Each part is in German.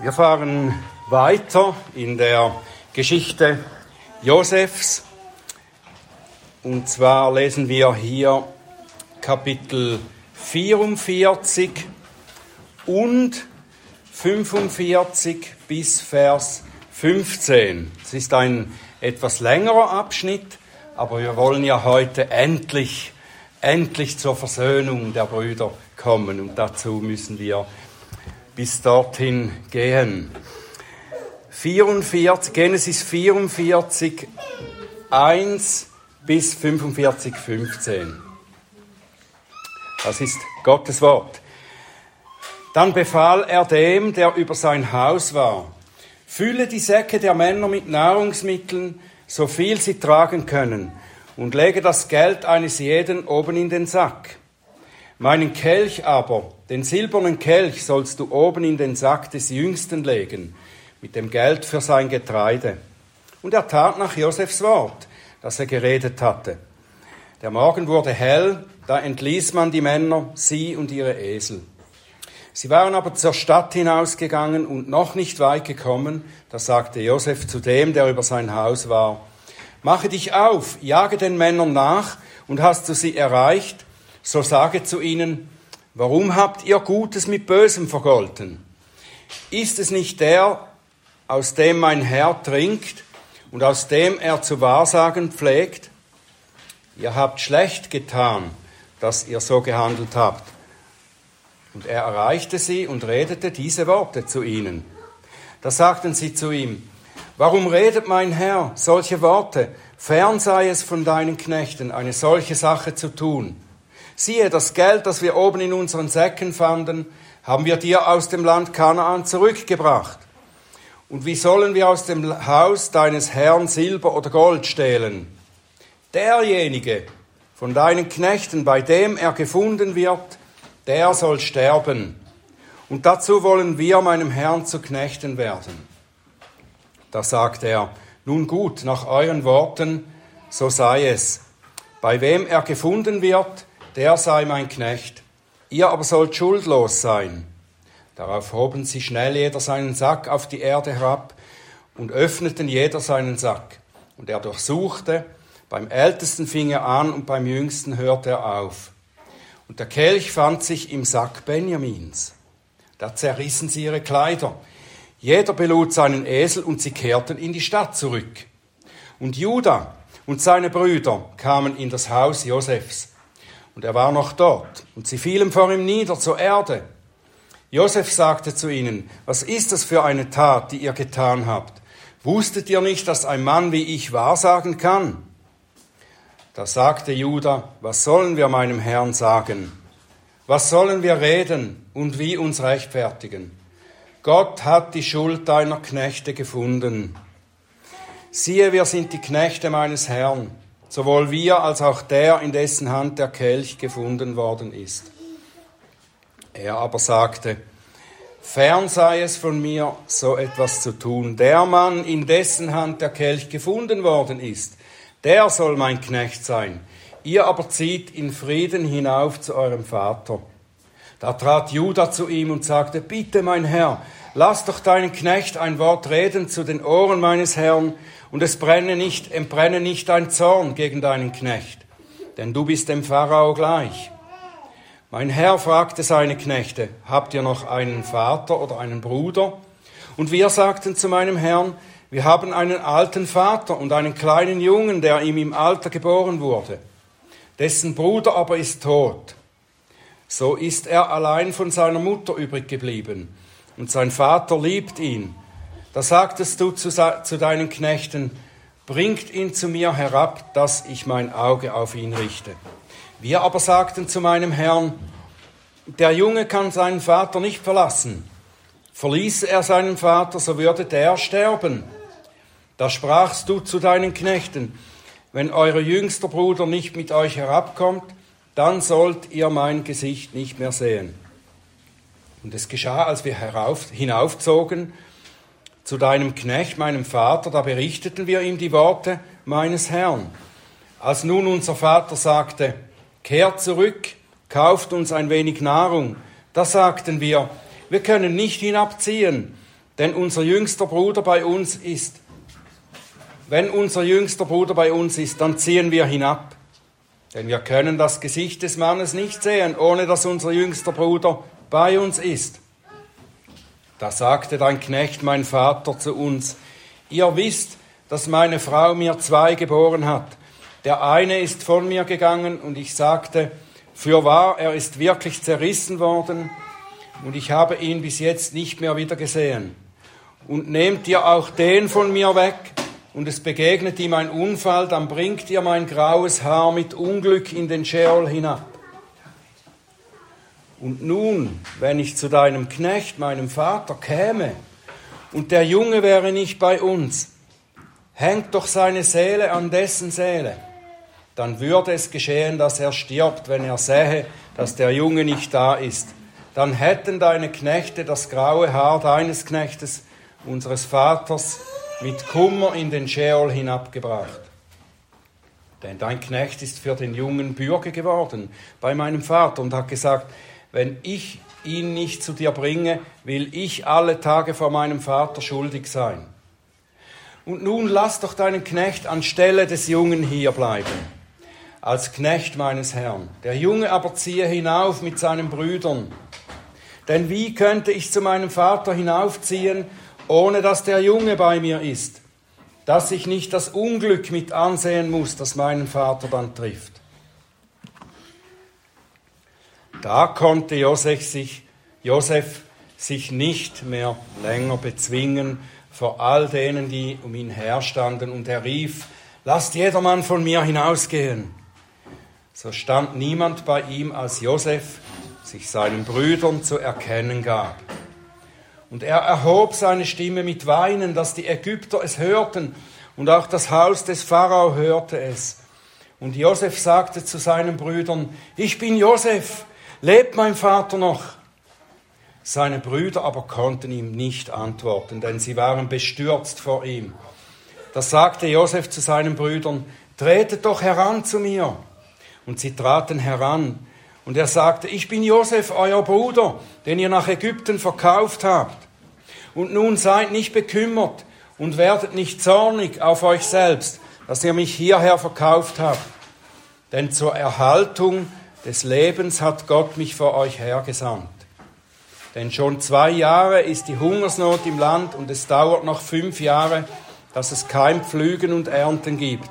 Wir fahren weiter in der Geschichte Josefs. Und zwar lesen wir hier Kapitel 44 und 45 bis Vers 15. Es ist ein etwas längerer Abschnitt, aber wir wollen ja heute endlich, endlich zur Versöhnung der Brüder kommen und dazu müssen wir bis dorthin gehen. 44, Genesis 44, 1 bis 45, 15. Das ist Gottes Wort. Dann befahl er dem, der über sein Haus war, fülle die Säcke der Männer mit Nahrungsmitteln, so viel sie tragen können, und lege das Geld eines jeden oben in den Sack. Meinen Kelch aber, den silbernen Kelch, sollst du oben in den Sack des Jüngsten legen, mit dem Geld für sein Getreide. Und er tat nach Josefs Wort, das er geredet hatte. Der Morgen wurde hell, da entließ man die Männer, sie und ihre Esel. Sie waren aber zur Stadt hinausgegangen und noch nicht weit gekommen, da sagte Josef zu dem, der über sein Haus war, Mache dich auf, jage den Männern nach, und hast du sie erreicht, so sage zu ihnen, warum habt ihr Gutes mit Bösem vergolten? Ist es nicht der, aus dem mein Herr trinkt und aus dem er zu wahrsagen pflegt? Ihr habt schlecht getan, dass ihr so gehandelt habt. Und er erreichte sie und redete diese Worte zu ihnen. Da sagten sie zu ihm, Warum redet mein Herr solche Worte? Fern sei es von deinen Knechten, eine solche Sache zu tun. Siehe, das Geld, das wir oben in unseren Säcken fanden, haben wir dir aus dem Land Kanaan zurückgebracht. Und wie sollen wir aus dem Haus deines Herrn Silber oder Gold stehlen? Derjenige von deinen Knechten, bei dem er gefunden wird, der soll sterben. Und dazu wollen wir meinem Herrn zu Knechten werden. Da sagt er, nun gut, nach euren Worten, so sei es. Bei wem er gefunden wird, der sei mein Knecht, ihr aber sollt schuldlos sein. Darauf hoben sie schnell jeder seinen Sack auf die Erde herab und öffneten jeder seinen Sack. Und er durchsuchte, beim Ältesten fing er an und beim Jüngsten hörte er auf. Und der Kelch fand sich im Sack Benjamins. Da zerrissen sie ihre Kleider. Jeder belud seinen Esel und sie kehrten in die Stadt zurück. Und Judah und seine Brüder kamen in das Haus Josefs und er war noch dort. Und sie fielen vor ihm nieder zur Erde. Josef sagte zu ihnen, was ist das für eine Tat, die ihr getan habt? Wusstet ihr nicht, dass ein Mann wie ich wahrsagen kann? Da sagte Judah, was sollen wir meinem Herrn sagen? Was sollen wir reden und wie uns rechtfertigen? Gott hat die Schuld deiner Knechte gefunden. Siehe, wir sind die Knechte meines Herrn sowohl wir als auch der, in dessen Hand der Kelch gefunden worden ist. Er aber sagte, Fern sei es von mir, so etwas zu tun. Der Mann, in dessen Hand der Kelch gefunden worden ist, der soll mein Knecht sein. Ihr aber zieht in Frieden hinauf zu eurem Vater. Da trat Judah zu ihm und sagte, Bitte, mein Herr, lass doch deinen Knecht ein Wort reden zu den Ohren meines Herrn, und es brenne nicht, entbrenne nicht dein Zorn gegen deinen Knecht, denn du bist dem Pharao gleich. Mein Herr fragte seine Knechte, habt ihr noch einen Vater oder einen Bruder? Und wir sagten zu meinem Herrn, wir haben einen alten Vater und einen kleinen Jungen, der ihm im Alter geboren wurde. Dessen Bruder aber ist tot. So ist er allein von seiner Mutter übrig geblieben. Und sein Vater liebt ihn da sagtest du zu, zu deinen Knechten, bringt ihn zu mir herab, dass ich mein Auge auf ihn richte. Wir aber sagten zu meinem Herrn, der Junge kann seinen Vater nicht verlassen. Verließe er seinen Vater, so würde der sterben. Da sprachst du zu deinen Knechten, wenn euer jüngster Bruder nicht mit euch herabkommt, dann sollt ihr mein Gesicht nicht mehr sehen. Und es geschah, als wir herauf, hinaufzogen, zu deinem Knecht, meinem Vater, da berichteten wir ihm die Worte meines Herrn. Als nun unser Vater sagte, kehrt zurück, kauft uns ein wenig Nahrung, da sagten wir, wir können nicht hinabziehen, denn unser jüngster Bruder bei uns ist. Wenn unser jüngster Bruder bei uns ist, dann ziehen wir hinab. Denn wir können das Gesicht des Mannes nicht sehen, ohne dass unser jüngster Bruder bei uns ist. Da sagte dein Knecht, mein Vater, zu uns, ihr wisst, dass meine Frau mir zwei geboren hat. Der eine ist von mir gegangen und ich sagte, für wahr, er ist wirklich zerrissen worden und ich habe ihn bis jetzt nicht mehr wieder gesehen und nehmt ihr auch den von mir weg und es begegnet ihm ein Unfall, dann bringt ihr mein graues Haar mit Unglück in den Scheol hinab. Und nun, wenn ich zu deinem Knecht, meinem Vater, käme, und der Junge wäre nicht bei uns, hängt doch seine Seele an dessen Seele, dann würde es geschehen, dass er stirbt, wenn er sähe, dass der Junge nicht da ist. Dann hätten deine Knechte das graue Haar deines Knechtes unseres Vaters mit Kummer in den Scheol hinabgebracht. Denn dein Knecht ist für den Jungen Bürger geworden bei meinem Vater und hat gesagt, wenn ich ihn nicht zu dir bringe, will ich alle Tage vor meinem Vater schuldig sein. Und nun lass doch deinen Knecht anstelle des Jungen hier bleiben, als Knecht meines Herrn. Der Junge aber ziehe hinauf mit seinen Brüdern. Denn wie könnte ich zu meinem Vater hinaufziehen ohne dass der Junge bei mir ist, dass ich nicht das Unglück mit ansehen muss, das meinen Vater dann trifft. Da konnte Josef sich, Josef sich nicht mehr länger bezwingen vor all denen, die um ihn herstanden, und er rief, lasst jedermann von mir hinausgehen. So stand niemand bei ihm, als Josef sich seinen Brüdern zu erkennen gab. Und er erhob seine Stimme mit Weinen, dass die Ägypter es hörten und auch das Haus des Pharao hörte es. Und Josef sagte zu seinen Brüdern, ich bin Josef, lebt mein Vater noch? Seine Brüder aber konnten ihm nicht antworten, denn sie waren bestürzt vor ihm. Da sagte Josef zu seinen Brüdern, tretet doch heran zu mir. Und sie traten heran. Und er sagte, ich bin Josef, euer Bruder, den ihr nach Ägypten verkauft habt. Und nun seid nicht bekümmert und werdet nicht zornig auf euch selbst, dass ihr mich hierher verkauft habt. Denn zur Erhaltung des Lebens hat Gott mich vor euch hergesandt. Denn schon zwei Jahre ist die Hungersnot im Land und es dauert noch fünf Jahre, dass es kein Pflügen und Ernten gibt.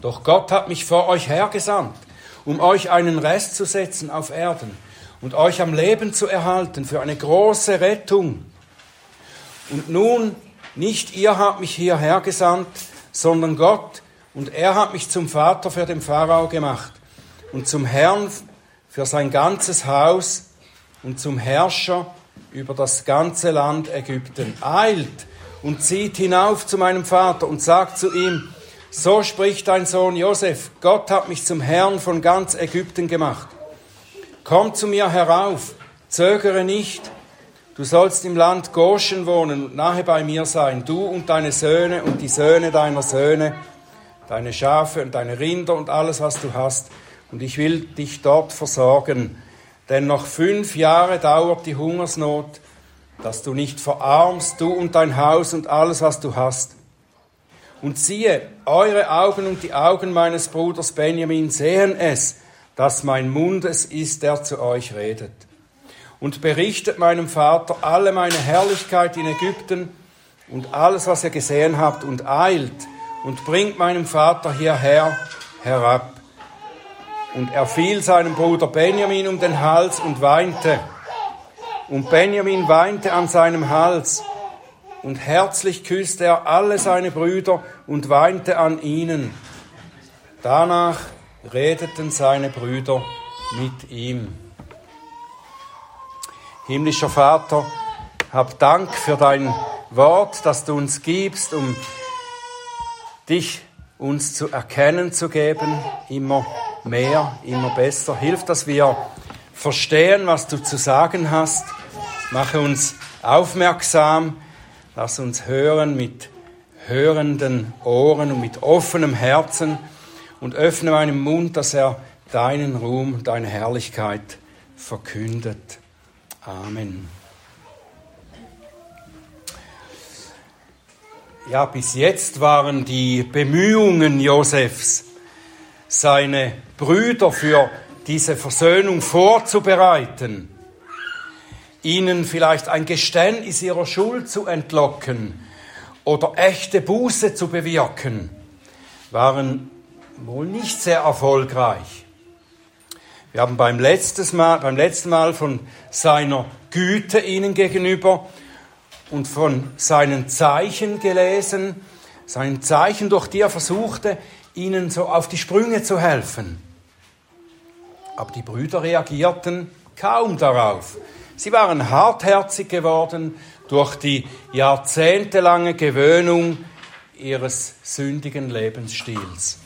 Doch Gott hat mich vor euch hergesandt um euch einen Rest zu setzen auf Erden und euch am Leben zu erhalten für eine große Rettung. Und nun, nicht ihr habt mich hierher gesandt, sondern Gott, und er hat mich zum Vater für den Pharao gemacht und zum Herrn für sein ganzes Haus und zum Herrscher über das ganze Land Ägypten. Eilt und zieht hinauf zu meinem Vater und sagt zu ihm, so spricht dein Sohn Josef, Gott hat mich zum Herrn von ganz Ägypten gemacht. Komm zu mir herauf, zögere nicht, du sollst im Land Goshen wohnen und nahe bei mir sein, du und deine Söhne und die Söhne deiner Söhne, deine Schafe und deine Rinder und alles, was du hast, und ich will dich dort versorgen. Denn noch fünf Jahre dauert die Hungersnot, dass du nicht verarmst, du und dein Haus und alles, was du hast. Und siehe, eure Augen und die Augen meines Bruders Benjamin sehen es, dass mein Mund es ist, der zu euch redet. Und berichtet meinem Vater alle meine Herrlichkeit in Ägypten und alles, was ihr gesehen habt, und eilt und bringt meinem Vater hierher herab. Und er fiel seinem Bruder Benjamin um den Hals und weinte. Und Benjamin weinte an seinem Hals und herzlich küsste er alle seine Brüder und weinte an ihnen. Danach redeten seine Brüder mit ihm. Himmlischer Vater, hab Dank für dein Wort, das du uns gibst, um dich uns zu erkennen zu geben, immer mehr, immer besser. Hilf, dass wir verstehen, was du zu sagen hast. Mache uns aufmerksam Lass uns hören mit hörenden Ohren und mit offenem Herzen und öffne meinen Mund, dass er deinen Ruhm, deine Herrlichkeit verkündet. Amen. ja, bis jetzt waren die Bemühungen Josefs, seine Brüder für diese Versöhnung vorzubereiten, ihnen vielleicht ein Geständnis ihrer Schuld zu entlocken oder echte Buße zu bewirken, waren wohl nicht sehr erfolgreich. Wir haben beim, letztes Mal, beim letzten Mal von seiner Güte ihnen gegenüber und von seinen Zeichen gelesen, seinen Zeichen, durch die er versuchte, ihnen so auf die Sprünge zu helfen. Aber die Brüder reagierten kaum darauf. Sie waren hartherzig geworden durch die jahrzehntelange Gewöhnung ihres sündigen Lebensstils.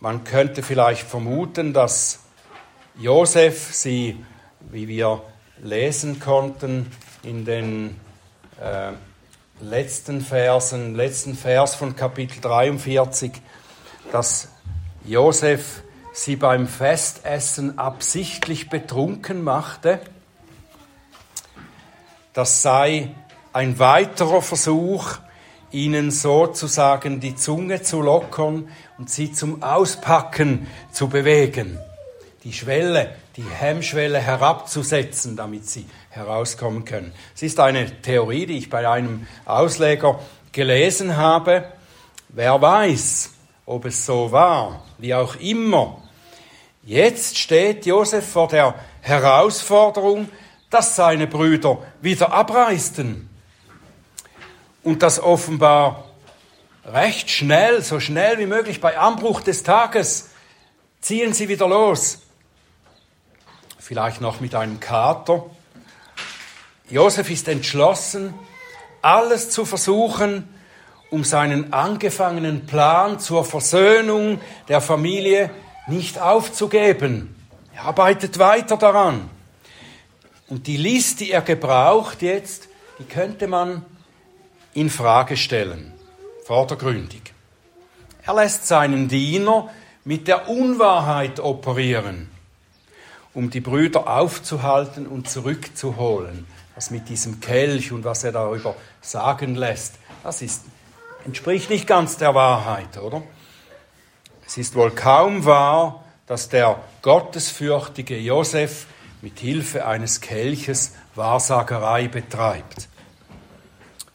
Man könnte vielleicht vermuten, dass Josef sie, wie wir lesen konnten in den äh, letzten Versen, letzten Vers von Kapitel 43, dass Josef sie beim Festessen absichtlich betrunken machte. Das sei ein weiterer Versuch, ihnen sozusagen die Zunge zu lockern und sie zum Auspacken zu bewegen. Die Schwelle, die Hemmschwelle herabzusetzen, damit sie herauskommen können. Es ist eine Theorie, die ich bei einem Ausleger gelesen habe. Wer weiß, ob es so war, wie auch immer. Jetzt steht Josef vor der Herausforderung, dass seine Brüder wieder abreisten. Und das offenbar recht schnell, so schnell wie möglich bei Anbruch des Tages, ziehen sie wieder los vielleicht noch mit einem Kater. Josef ist entschlossen, alles zu versuchen, um seinen angefangenen Plan zur Versöhnung der Familie nicht aufzugeben. Er arbeitet weiter daran. Und die List, die er gebraucht jetzt, die könnte man in Frage stellen, vordergründig. Er lässt seinen Diener mit der Unwahrheit operieren um die Brüder aufzuhalten und zurückzuholen. Was mit diesem Kelch und was er darüber sagen lässt, das ist, entspricht nicht ganz der Wahrheit, oder? Es ist wohl kaum wahr, dass der gottesfürchtige Josef mit Hilfe eines Kelches Wahrsagerei betreibt.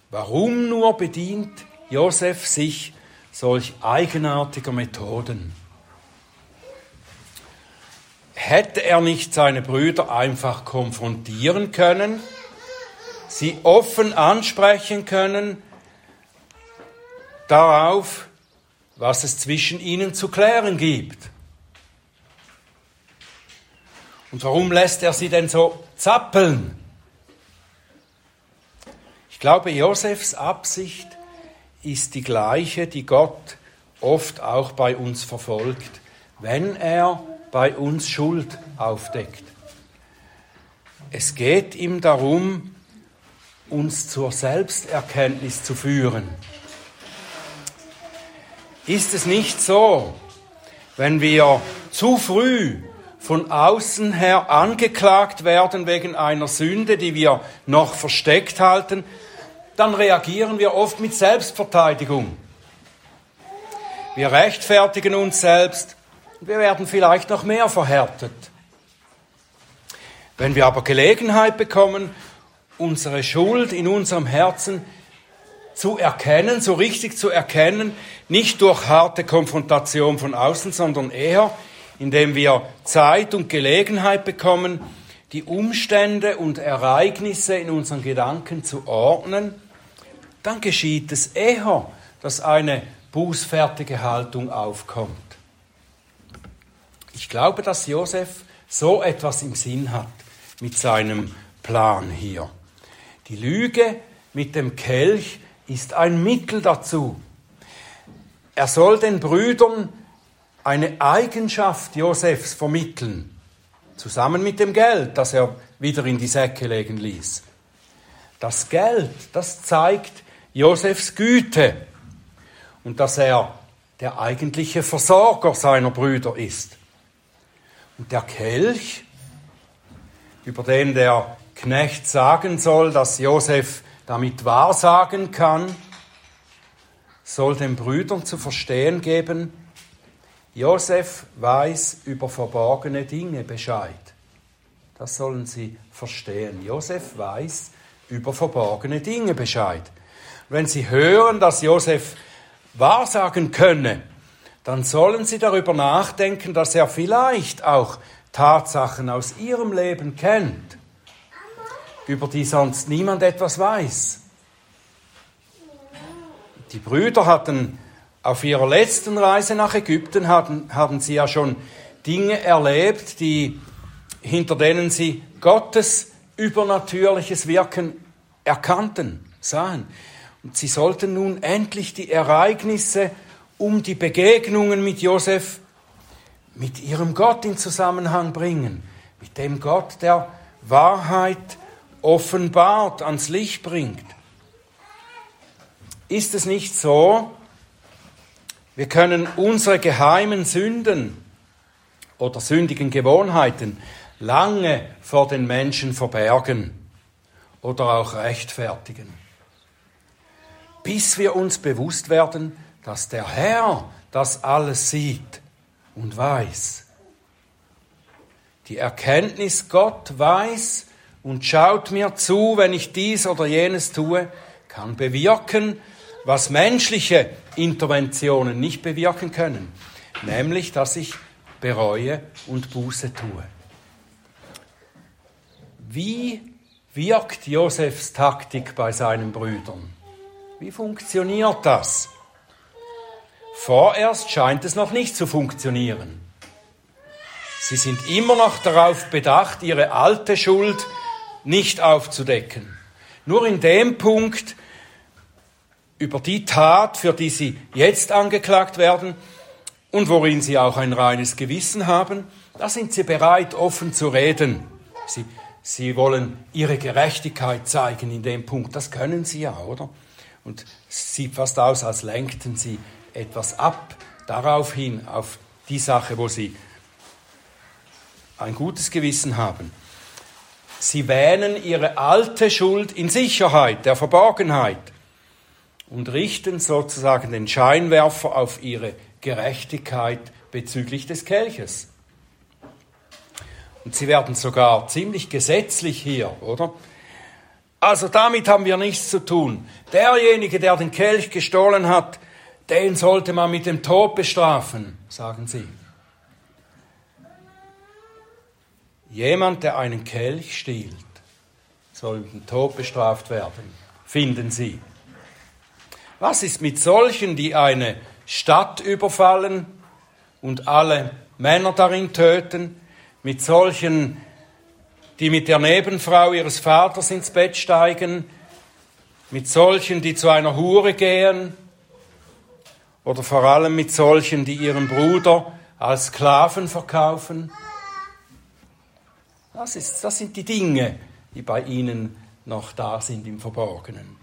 Warum nur bedient Josef sich solch eigenartiger Methoden? hätte er nicht seine Brüder einfach konfrontieren können, sie offen ansprechen können darauf, was es zwischen ihnen zu klären gibt. Und warum lässt er sie denn so zappeln? Ich glaube, Josefs Absicht ist die gleiche, die Gott oft auch bei uns verfolgt, wenn er bei uns Schuld aufdeckt. Es geht ihm darum, uns zur Selbsterkenntnis zu führen. Ist es nicht so, wenn wir zu früh von außen her angeklagt werden wegen einer Sünde, die wir noch versteckt halten, dann reagieren wir oft mit Selbstverteidigung. Wir rechtfertigen uns selbst wir werden vielleicht noch mehr verhärtet. Wenn wir aber Gelegenheit bekommen, unsere Schuld in unserem Herzen zu erkennen, so richtig zu erkennen, nicht durch harte Konfrontation von außen, sondern eher, indem wir Zeit und Gelegenheit bekommen, die Umstände und Ereignisse in unseren Gedanken zu ordnen, dann geschieht es eher, dass eine bußfertige Haltung aufkommt. Ich glaube, dass Josef so etwas im Sinn hat mit seinem Plan hier. Die Lüge mit dem Kelch ist ein Mittel dazu. Er soll den Brüdern eine Eigenschaft Josefs vermitteln, zusammen mit dem Geld, das er wieder in die Säcke legen ließ. Das Geld, das zeigt Josefs Güte und dass er der eigentliche Versorger seiner Brüder ist. Und der Kelch, über den der Knecht sagen soll, dass Josef damit wahrsagen kann, soll den Brüdern zu verstehen geben, Josef weiß über verborgene Dinge Bescheid. Das sollen sie verstehen. Josef weiß über verborgene Dinge Bescheid. Wenn sie hören, dass Josef wahrsagen könne, dann sollen sie darüber nachdenken, dass er vielleicht auch Tatsachen aus ihrem Leben kennt, über die sonst niemand etwas weiß. Die Brüder hatten auf ihrer letzten Reise nach Ägypten, hatten, haben sie ja schon Dinge erlebt, die, hinter denen sie Gottes übernatürliches Wirken erkannten, sahen. Und sie sollten nun endlich die Ereignisse um die Begegnungen mit Josef mit ihrem Gott in Zusammenhang bringen, mit dem Gott, der Wahrheit offenbart, ans Licht bringt. Ist es nicht so, wir können unsere geheimen Sünden oder sündigen Gewohnheiten lange vor den Menschen verbergen oder auch rechtfertigen, bis wir uns bewusst werden, dass der Herr das alles sieht und weiß. Die Erkenntnis, Gott weiß und schaut mir zu, wenn ich dies oder jenes tue, kann bewirken, was menschliche Interventionen nicht bewirken können, nämlich dass ich bereue und Buße tue. Wie wirkt Josefs Taktik bei seinen Brüdern? Wie funktioniert das? Vorerst scheint es noch nicht zu funktionieren. Sie sind immer noch darauf bedacht, ihre alte Schuld nicht aufzudecken. Nur in dem Punkt, über die Tat, für die sie jetzt angeklagt werden und worin sie auch ein reines Gewissen haben, da sind sie bereit, offen zu reden. Sie, sie wollen ihre Gerechtigkeit zeigen in dem Punkt. Das können sie ja, oder? Und es sieht fast aus, als lenkten sie etwas ab, darauf hin, auf die Sache, wo sie ein gutes Gewissen haben. Sie wähnen ihre alte Schuld in Sicherheit, der Verborgenheit und richten sozusagen den Scheinwerfer auf ihre Gerechtigkeit bezüglich des Kelches. Und sie werden sogar ziemlich gesetzlich hier, oder? Also damit haben wir nichts zu tun. Derjenige, der den Kelch gestohlen hat, den sollte man mit dem Tod bestrafen, sagen sie. Jemand, der einen Kelch stiehlt, soll mit dem Tod bestraft werden, finden sie. Was ist mit solchen, die eine Stadt überfallen und alle Männer darin töten, mit solchen, die mit der Nebenfrau ihres Vaters ins Bett steigen, mit solchen, die zu einer Hure gehen, oder vor allem mit solchen, die ihren Bruder als Sklaven verkaufen. Das, ist, das sind die Dinge, die bei ihnen noch da sind im Verborgenen.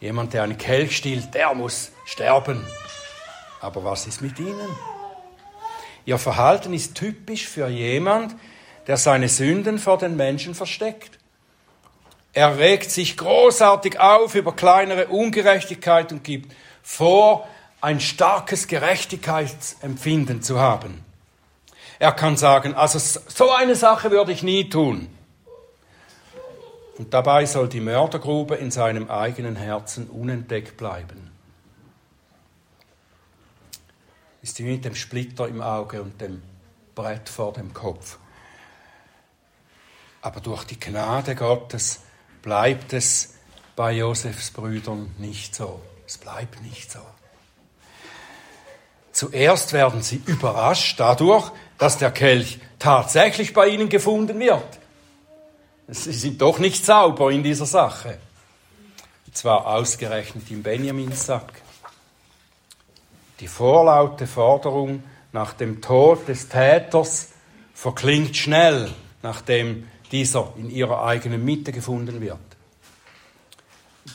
Jemand, der einen Kelch stiehlt, der muss sterben. Aber was ist mit ihnen? Ihr Verhalten ist typisch für jemand, der seine Sünden vor den Menschen versteckt. Er regt sich großartig auf über kleinere Ungerechtigkeit und gibt vor, ein starkes Gerechtigkeitsempfinden zu haben. Er kann sagen, also so eine Sache würde ich nie tun. Und dabei soll die Mördergrube in seinem eigenen Herzen unentdeckt bleiben. Ist wie mit dem Splitter im Auge und dem Brett vor dem Kopf. Aber durch die Gnade Gottes bleibt es bei Josefs Brüdern nicht so. Es bleibt nicht so. Zuerst werden sie überrascht dadurch, dass der Kelch tatsächlich bei ihnen gefunden wird. Sie sind doch nicht sauber in dieser Sache. Zwar ausgerechnet im Benjaminssack. Die vorlaute Forderung nach dem Tod des Täters verklingt schnell, nachdem dieser in ihrer eigenen Mitte gefunden wird.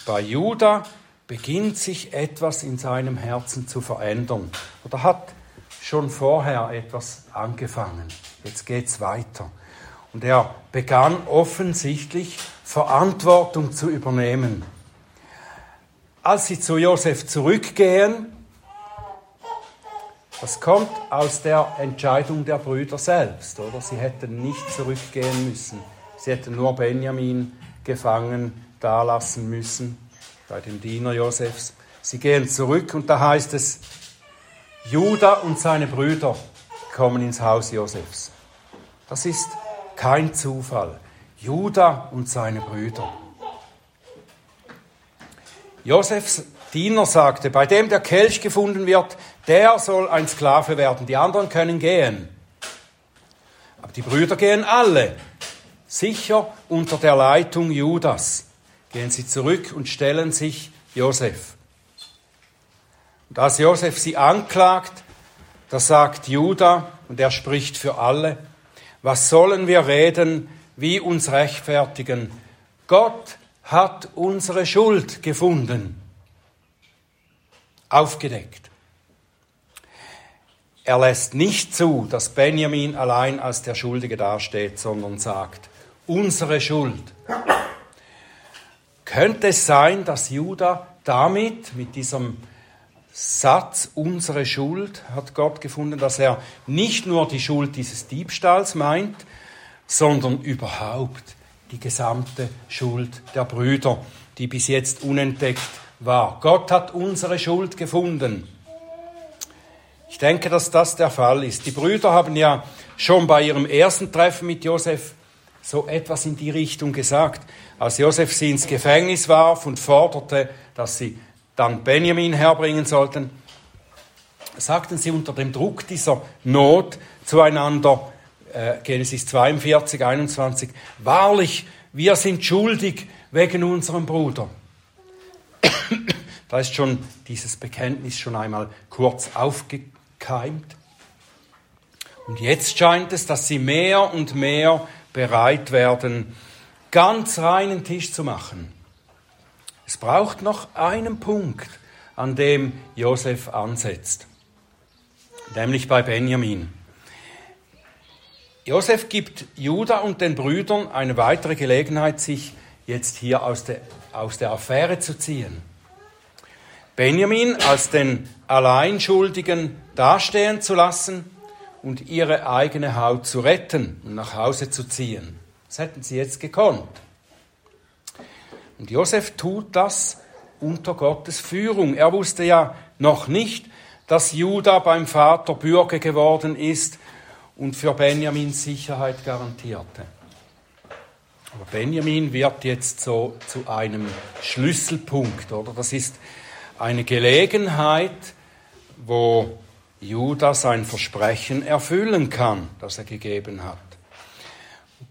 Bei Judah beginnt sich etwas in seinem Herzen zu verändern oder hat schon vorher etwas angefangen. Jetzt geht es weiter. Und er begann offensichtlich Verantwortung zu übernehmen. Als sie zu Josef zurückgehen, das kommt aus der Entscheidung der Brüder selbst, oder? Sie hätten nicht zurückgehen müssen. Sie hätten nur Benjamin gefangen dalassen müssen bei dem Diener Josefs. Sie gehen zurück und da heißt es, Judah und seine Brüder kommen ins Haus Josefs. Das ist kein Zufall. Judah und seine Brüder. Josefs Diener sagte, bei dem der Kelch gefunden wird, der soll ein Sklave werden, die anderen können gehen. Aber die Brüder gehen alle, sicher unter der Leitung Judas. Gehen sie zurück und stellen sich Josef. Und als Josef sie anklagt, da sagt Judah, und er spricht für alle, was sollen wir reden, wie uns rechtfertigen? Gott hat unsere Schuld gefunden, aufgedeckt. Er lässt nicht zu, dass Benjamin allein als der Schuldige dasteht, sondern sagt, unsere Schuld. Könnte es sein, dass Judah damit, mit diesem Satz, unsere Schuld hat Gott gefunden, dass er nicht nur die Schuld dieses Diebstahls meint, sondern überhaupt die gesamte Schuld der Brüder, die bis jetzt unentdeckt war. Gott hat unsere Schuld gefunden. Ich denke, dass das der Fall ist. Die Brüder haben ja schon bei ihrem ersten Treffen mit Josef so etwas in die Richtung gesagt. Als Josef sie ins Gefängnis warf und forderte, dass sie dann Benjamin herbringen sollten, sagten sie unter dem Druck dieser Not zueinander, äh, Genesis 42, 21, wahrlich, wir sind schuldig wegen unserem Bruder. da ist schon dieses Bekenntnis schon einmal kurz aufgekeimt. Und jetzt scheint es, dass sie mehr und mehr bereit werden, ganz reinen Tisch zu machen. Es braucht noch einen Punkt, an dem Josef ansetzt, nämlich bei Benjamin. Josef gibt Judah und den Brüdern eine weitere Gelegenheit, sich jetzt hier aus der, aus der Affäre zu ziehen. Benjamin als den Alleinschuldigen dastehen zu lassen und ihre eigene Haut zu retten und nach Hause zu ziehen. Das hätten sie jetzt gekonnt. Und Josef tut das unter Gottes Führung. Er wusste ja noch nicht, dass Judah beim Vater Bürger geworden ist und für Benjamin Sicherheit garantierte. Aber Benjamin wird jetzt so zu einem Schlüsselpunkt, oder? Das ist eine Gelegenheit, wo Judah sein Versprechen erfüllen kann, das er gegeben hat.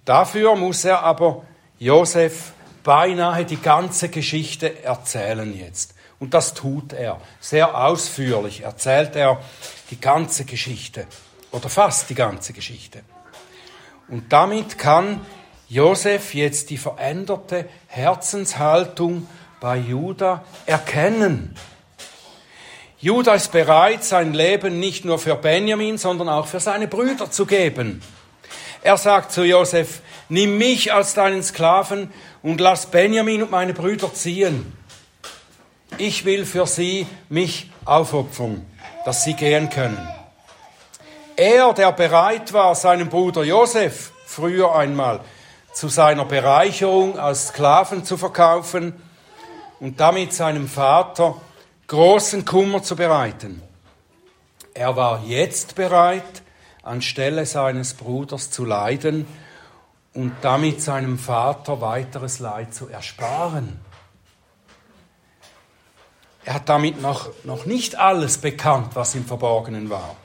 Dafür muss er aber Josef beinahe die ganze Geschichte erzählen jetzt. Und das tut er. Sehr ausführlich erzählt er die ganze Geschichte oder fast die ganze Geschichte. Und damit kann Josef jetzt die veränderte Herzenshaltung bei Judah erkennen. Judah ist bereit, sein Leben nicht nur für Benjamin, sondern auch für seine Brüder zu geben. Er sagt zu Josef, nimm mich als deinen Sklaven und lass Benjamin und meine Brüder ziehen. Ich will für sie mich aufopfern, dass sie gehen können. Er, der bereit war, seinen Bruder Josef früher einmal zu seiner Bereicherung als Sklaven zu verkaufen und damit seinem Vater großen Kummer zu bereiten. Er war jetzt bereit, anstelle seines Bruders zu leiden und damit seinem Vater weiteres Leid zu ersparen. Er hat damit noch, noch nicht alles bekannt, was im Verborgenen war.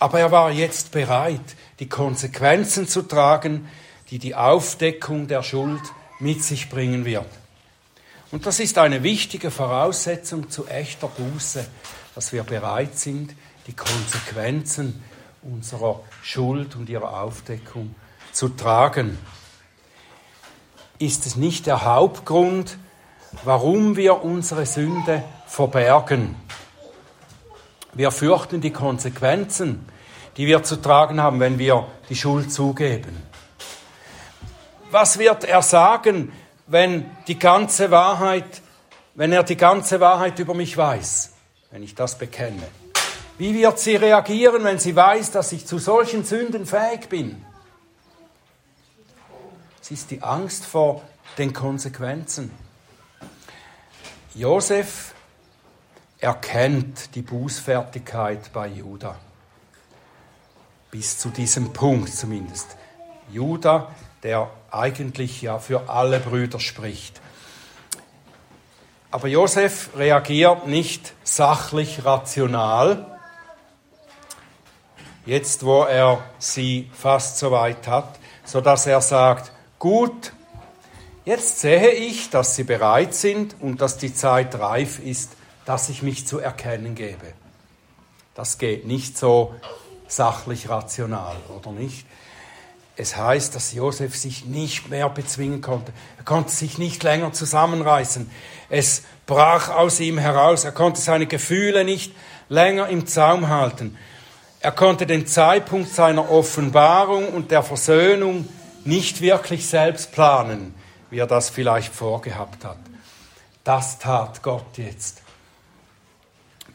Aber er war jetzt bereit, die Konsequenzen zu tragen, die die Aufdeckung der Schuld mit sich bringen wird. Und das ist eine wichtige Voraussetzung zu echter Buße, dass wir bereit sind, die Konsequenzen unserer Schuld und ihrer Aufdeckung zu tragen. Ist es nicht der Hauptgrund, warum wir unsere Sünde verbergen? Wir fürchten die Konsequenzen, die wir zu tragen haben, wenn wir die Schuld zugeben. was wird er sagen, wenn die ganze Wahrheit, wenn er die ganze Wahrheit über mich weiß, wenn ich das bekenne? Wie wird sie reagieren, wenn sie weiß, dass ich zu solchen Sünden fähig bin? Es ist die Angst vor den Konsequenzen. Josef erkennt die Bußfertigkeit bei Judah. Bis zu diesem Punkt zumindest. Judah, der eigentlich ja für alle Brüder spricht. Aber Josef reagiert nicht sachlich rational, jetzt wo er sie fast so weit hat, so dass er sagt, gut, jetzt sehe ich, dass sie bereit sind und dass die Zeit reif ist, dass ich mich zu erkennen gebe. Das geht nicht so sachlich rational, oder nicht? Es heißt, dass Josef sich nicht mehr bezwingen konnte. Er konnte sich nicht länger zusammenreißen. Es brach aus ihm heraus. Er konnte seine Gefühle nicht länger im Zaum halten. Er konnte den Zeitpunkt seiner Offenbarung und der Versöhnung nicht wirklich selbst planen, wie er das vielleicht vorgehabt hat. Das tat Gott jetzt.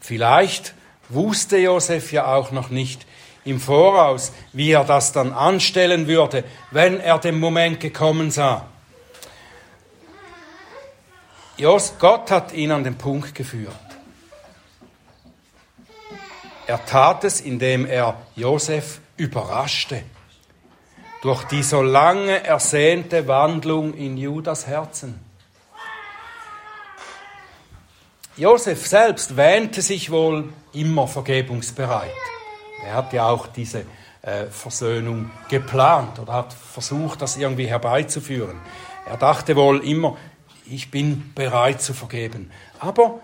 Vielleicht wusste Josef ja auch noch nicht im Voraus, wie er das dann anstellen würde, wenn er den Moment gekommen sah. Gott hat ihn an den Punkt geführt. Er tat es, indem er Josef überraschte durch die so lange ersehnte Wandlung in Judas Herzen. Josef selbst wähnte sich wohl immer vergebungsbereit. Er hat ja auch diese äh, Versöhnung geplant oder hat versucht, das irgendwie herbeizuführen. Er dachte wohl immer, ich bin bereit zu vergeben. Aber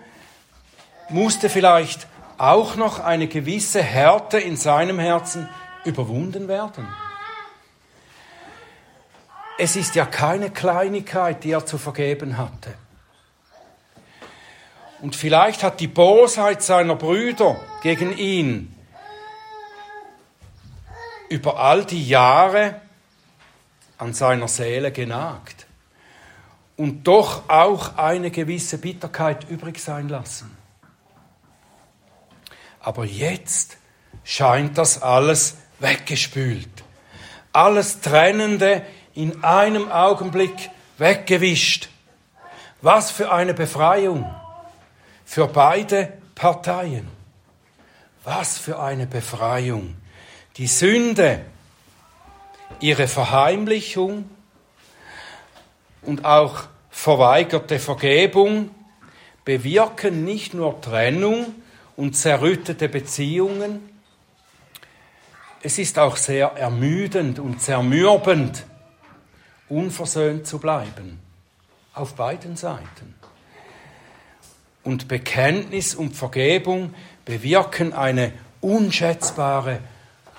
musste vielleicht auch noch eine gewisse Härte in seinem Herzen überwunden werden. Es ist ja keine Kleinigkeit, die er zu vergeben hatte. Und vielleicht hat die Bosheit seiner Brüder gegen ihn über all die Jahre an seiner Seele genagt und doch auch eine gewisse Bitterkeit übrig sein lassen. Aber jetzt scheint das alles weggespült. Alles Trennende in einem Augenblick weggewischt. Was für eine Befreiung für beide Parteien. Was für eine Befreiung. Die Sünde, ihre Verheimlichung und auch verweigerte Vergebung bewirken nicht nur Trennung und zerrüttete Beziehungen, es ist auch sehr ermüdend und zermürbend, unversöhnt zu bleiben. Auf beiden Seiten. Und Bekenntnis und Vergebung bewirken eine unschätzbare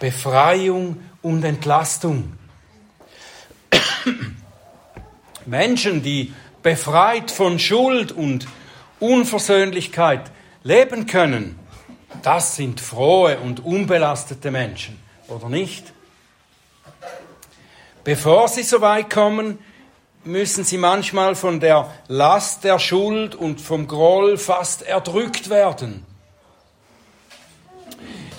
Befreiung und Entlastung. Menschen, die befreit von Schuld und Unversöhnlichkeit leben können, das sind frohe und unbelastete Menschen, oder nicht? Bevor sie so weit kommen, müssen sie manchmal von der Last der Schuld und vom Groll fast erdrückt werden.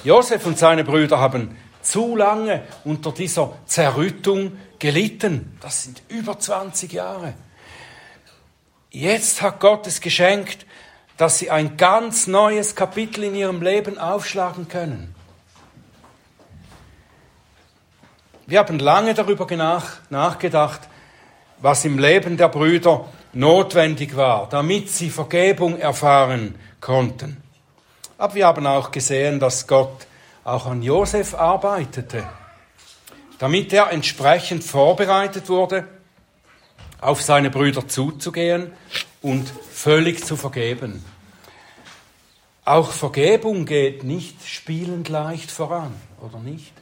Josef und seine Brüder haben zu lange unter dieser Zerrüttung gelitten. Das sind über 20 Jahre. Jetzt hat Gott es geschenkt, dass sie ein ganz neues Kapitel in ihrem Leben aufschlagen können. Wir haben lange darüber nachgedacht, was im Leben der Brüder notwendig war, damit sie Vergebung erfahren konnten. Aber wir haben auch gesehen, dass Gott auch an Josef arbeitete, damit er entsprechend vorbereitet wurde, auf seine Brüder zuzugehen und völlig zu vergeben. Auch Vergebung geht nicht spielend leicht voran, oder nicht?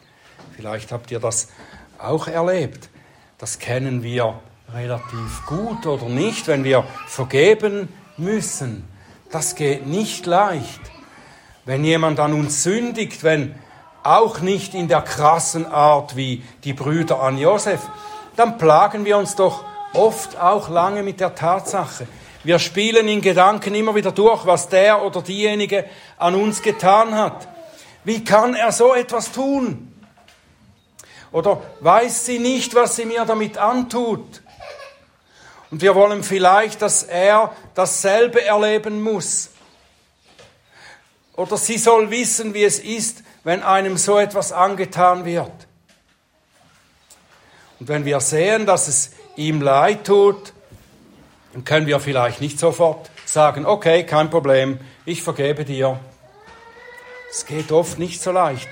Vielleicht habt ihr das auch erlebt. Das kennen wir relativ gut oder nicht, wenn wir vergeben müssen. Das geht nicht leicht. Wenn jemand an uns sündigt, wenn auch nicht in der krassen Art wie die Brüder an Josef, dann plagen wir uns doch oft auch lange mit der Tatsache. Wir spielen in Gedanken immer wieder durch, was der oder diejenige an uns getan hat. Wie kann er so etwas tun? Oder weiß sie nicht, was sie mir damit antut? Und wir wollen vielleicht, dass er dasselbe erleben muss. Oder sie soll wissen, wie es ist, wenn einem so etwas angetan wird. Und wenn wir sehen, dass es ihm leid tut, dann können wir vielleicht nicht sofort sagen, okay, kein Problem, ich vergebe dir. Es geht oft nicht so leicht.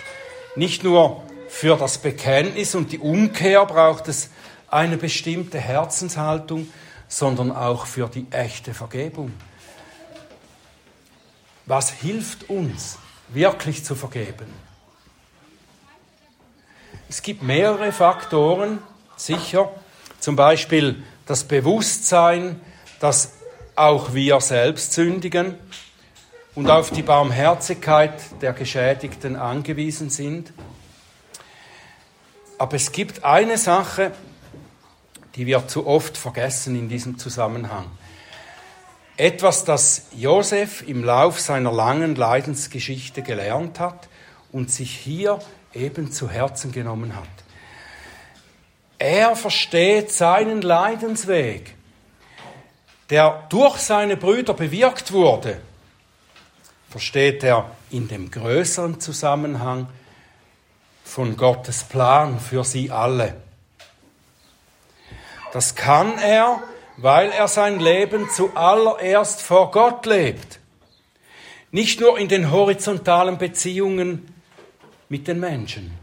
Nicht nur für das Bekenntnis und die Umkehr braucht es eine bestimmte Herzenshaltung, sondern auch für die echte Vergebung. Was hilft uns, wirklich zu vergeben? Es gibt mehrere Faktoren, sicher. Zum Beispiel das Bewusstsein, dass auch wir selbst sündigen und auf die Barmherzigkeit der Geschädigten angewiesen sind. Aber es gibt eine Sache, die wir zu oft vergessen in diesem Zusammenhang. Etwas, das Josef im Lauf seiner langen Leidensgeschichte gelernt hat und sich hier eben zu Herzen genommen hat. Er versteht seinen Leidensweg, der durch seine Brüder bewirkt wurde, versteht er in dem größeren Zusammenhang von Gottes Plan für sie alle. Das kann er, weil er sein Leben zuallererst vor Gott lebt. Nicht nur in den horizontalen Beziehungen mit den Menschen.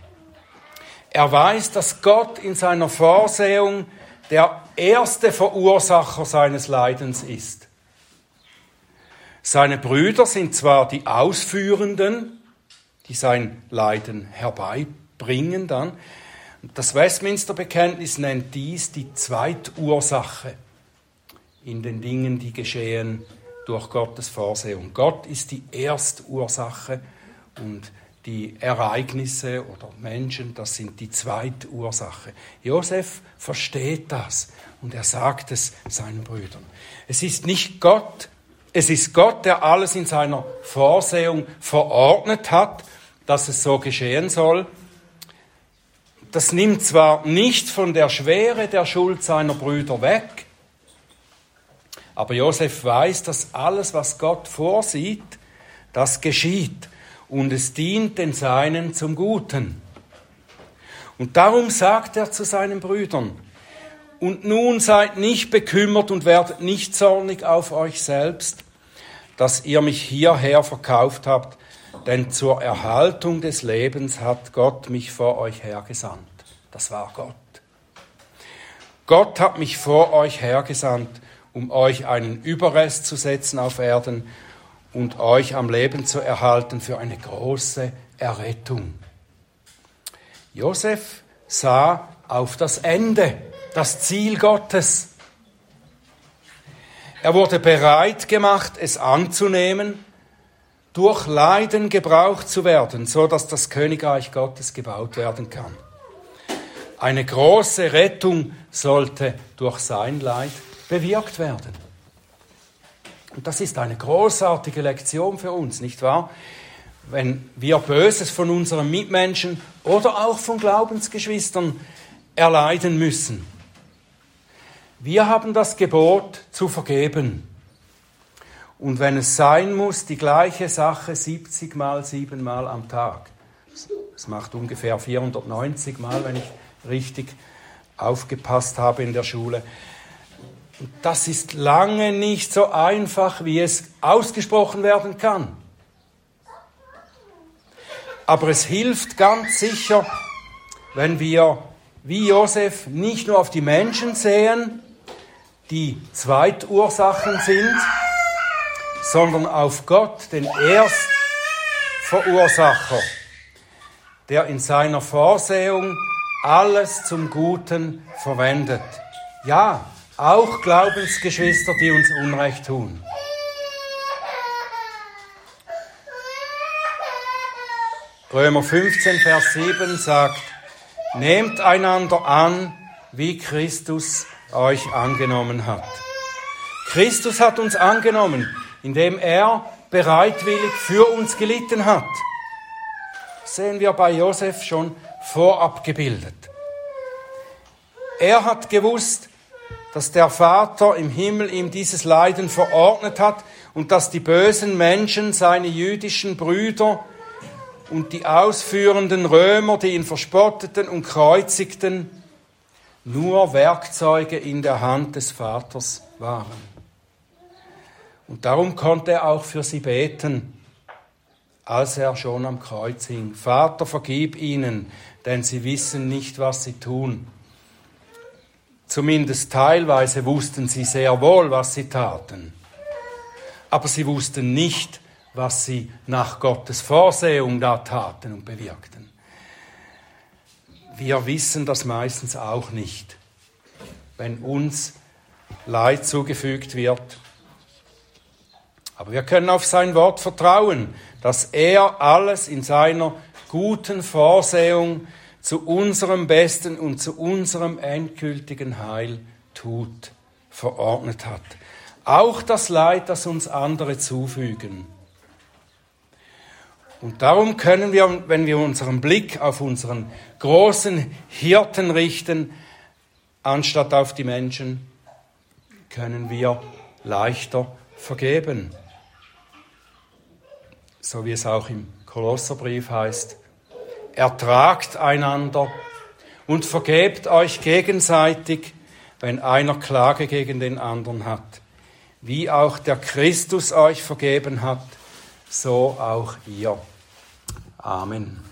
Er weiß, dass Gott in seiner Vorsehung der erste Verursacher seines Leidens ist. Seine Brüder sind zwar die Ausführenden, die sein Leiden herbeibringen dann, das Westminster-Bekenntnis nennt dies die Zweitursache in den Dingen, die geschehen durch Gottes Vorsehung. Gott ist die Erstursache und die Ereignisse oder Menschen, das sind die Zweitursache. Josef versteht das und er sagt es seinen Brüdern. Es ist nicht Gott, es ist Gott, der alles in seiner Vorsehung verordnet hat, dass es so geschehen soll das nimmt zwar nicht von der Schwere der Schuld seiner Brüder weg, aber Josef weiß, dass alles, was Gott vorsieht, das geschieht und es dient den Seinen zum Guten. Und darum sagt er zu seinen Brüdern, und nun seid nicht bekümmert und werdet nicht zornig auf euch selbst, dass ihr mich hierher verkauft habt, denn zur Erhaltung des Lebens hat Gott mich vor euch hergesandt. Das war Gott. Gott hat mich vor euch hergesandt, um euch einen Überrest zu setzen auf Erden und euch am Leben zu erhalten für eine große Errettung. Josef sah auf das Ende, das Ziel Gottes. Er wurde bereit gemacht, es anzunehmen durch Leiden gebraucht zu werden, so dass das Königreich Gottes gebaut werden kann. Eine große Rettung sollte durch sein Leid bewirkt werden. Und das ist eine großartige Lektion für uns, nicht wahr? Wenn wir Böses von unseren Mitmenschen oder auch von Glaubensgeschwistern erleiden müssen. Wir haben das Gebot zu vergeben. Und wenn es sein muss, die gleiche Sache 70 mal, 7 mal am Tag. Das macht ungefähr 490 Mal, wenn ich richtig aufgepasst habe in der Schule. Das ist lange nicht so einfach, wie es ausgesprochen werden kann. Aber es hilft ganz sicher, wenn wir wie Josef nicht nur auf die Menschen sehen, die Zweitursachen sind, sondern auf Gott, den Erstverursacher, der in seiner Vorsehung alles zum Guten verwendet. Ja, auch Glaubensgeschwister, die uns Unrecht tun. Römer 15, Vers 7 sagt, Nehmt einander an wie Christus euch angenommen hat. Christus hat uns angenommen, indem er bereitwillig für uns gelitten hat. Das sehen wir bei Josef schon vorab gebildet. Er hat gewusst, dass der Vater im Himmel ihm dieses Leiden verordnet hat und dass die bösen Menschen, seine jüdischen Brüder und die ausführenden Römer, die ihn verspotteten und kreuzigten, nur Werkzeuge in der Hand des Vaters waren. Und darum konnte er auch für sie beten, als er schon am Kreuz hing. Vater, vergib ihnen, denn sie wissen nicht, was sie tun. Zumindest teilweise wussten sie sehr wohl, was sie taten. Aber sie wussten nicht, was sie nach Gottes Vorsehung da taten und bewirkten. Wir wissen das meistens auch nicht, wenn uns Leid zugefügt wird. Aber wir können auf sein Wort vertrauen, dass er alles in seiner guten Vorsehung zu unserem Besten und zu unserem endgültigen Heil tut, verordnet hat. Auch das Leid, das uns andere zufügen. Und darum können wir, wenn wir unseren Blick auf unseren großen Hirten richten, anstatt auf die Menschen, können wir leichter vergeben. So wie es auch im Kolosserbrief heißt, ertragt einander und vergebt euch gegenseitig, wenn einer Klage gegen den anderen hat. Wie auch der Christus euch vergeben hat, so auch ihr. Amen.